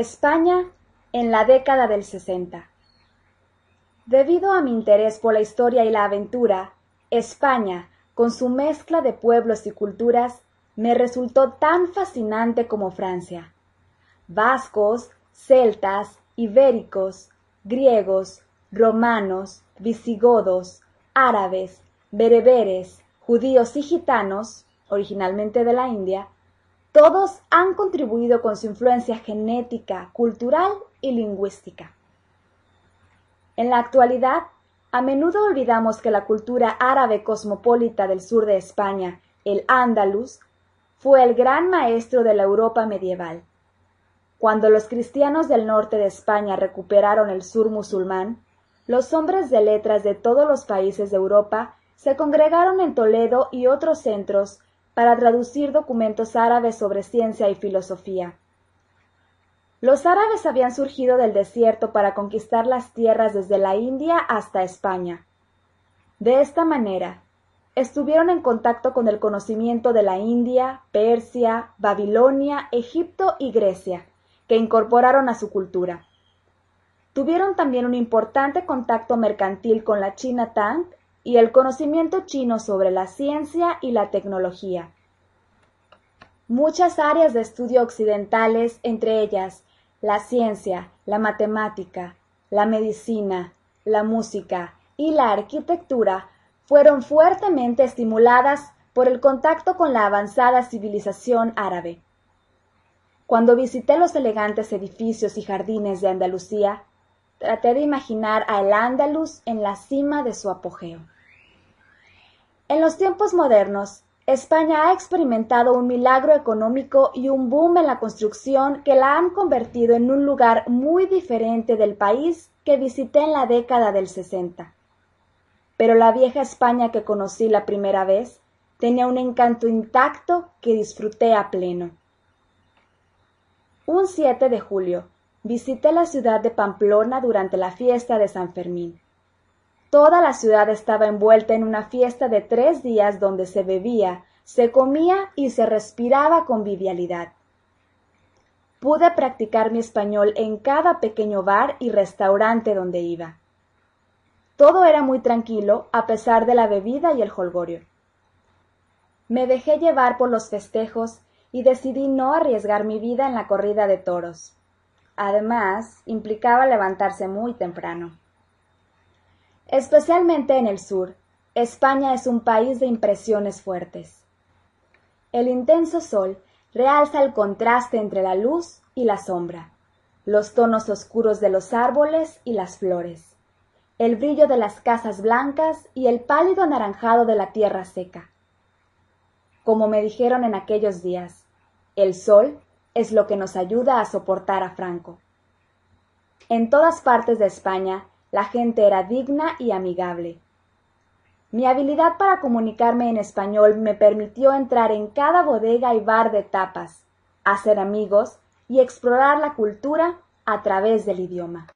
España en la década del 60. Debido a mi interés por la historia y la aventura, España, con su mezcla de pueblos y culturas, me resultó tan fascinante como Francia. Vascos, celtas, ibéricos, griegos, romanos, visigodos, árabes, bereberes, judíos y gitanos, originalmente de la India, todos han contribuido con su influencia genética, cultural y lingüística. En la actualidad, a menudo olvidamos que la cultura árabe cosmopolita del sur de España, el Andalus, fue el gran maestro de la Europa medieval. Cuando los cristianos del norte de España recuperaron el sur musulmán, los hombres de letras de todos los países de Europa se congregaron en Toledo y otros centros para traducir documentos árabes sobre ciencia y filosofía. Los árabes habían surgido del desierto para conquistar las tierras desde la India hasta España. De esta manera, estuvieron en contacto con el conocimiento de la India, Persia, Babilonia, Egipto y Grecia, que incorporaron a su cultura. Tuvieron también un importante contacto mercantil con la China Tang y el conocimiento chino sobre la ciencia y la tecnología. Muchas áreas de estudio occidentales, entre ellas la ciencia, la matemática, la medicina, la música y la arquitectura, fueron fuertemente estimuladas por el contacto con la avanzada civilización árabe. Cuando visité los elegantes edificios y jardines de Andalucía, traté de imaginar al Andalus en la cima de su apogeo. En los tiempos modernos, España ha experimentado un milagro económico y un boom en la construcción que la han convertido en un lugar muy diferente del país que visité en la década del 60. Pero la vieja España que conocí la primera vez tenía un encanto intacto que disfruté a pleno. Un 7 de julio visité la ciudad de Pamplona durante la fiesta de San Fermín. Toda la ciudad estaba envuelta en una fiesta de tres días donde se bebía, se comía y se respiraba convivialidad. Pude practicar mi español en cada pequeño bar y restaurante donde iba. Todo era muy tranquilo a pesar de la bebida y el jolgorio. Me dejé llevar por los festejos y decidí no arriesgar mi vida en la corrida de toros. Además, implicaba levantarse muy temprano. Especialmente en el sur, España es un país de impresiones fuertes. El intenso sol realza el contraste entre la luz y la sombra, los tonos oscuros de los árboles y las flores, el brillo de las casas blancas y el pálido anaranjado de la tierra seca. Como me dijeron en aquellos días, el sol es lo que nos ayuda a soportar a Franco. En todas partes de España la gente era digna y amigable. Mi habilidad para comunicarme en español me permitió entrar en cada bodega y bar de tapas, hacer amigos y explorar la cultura a través del idioma.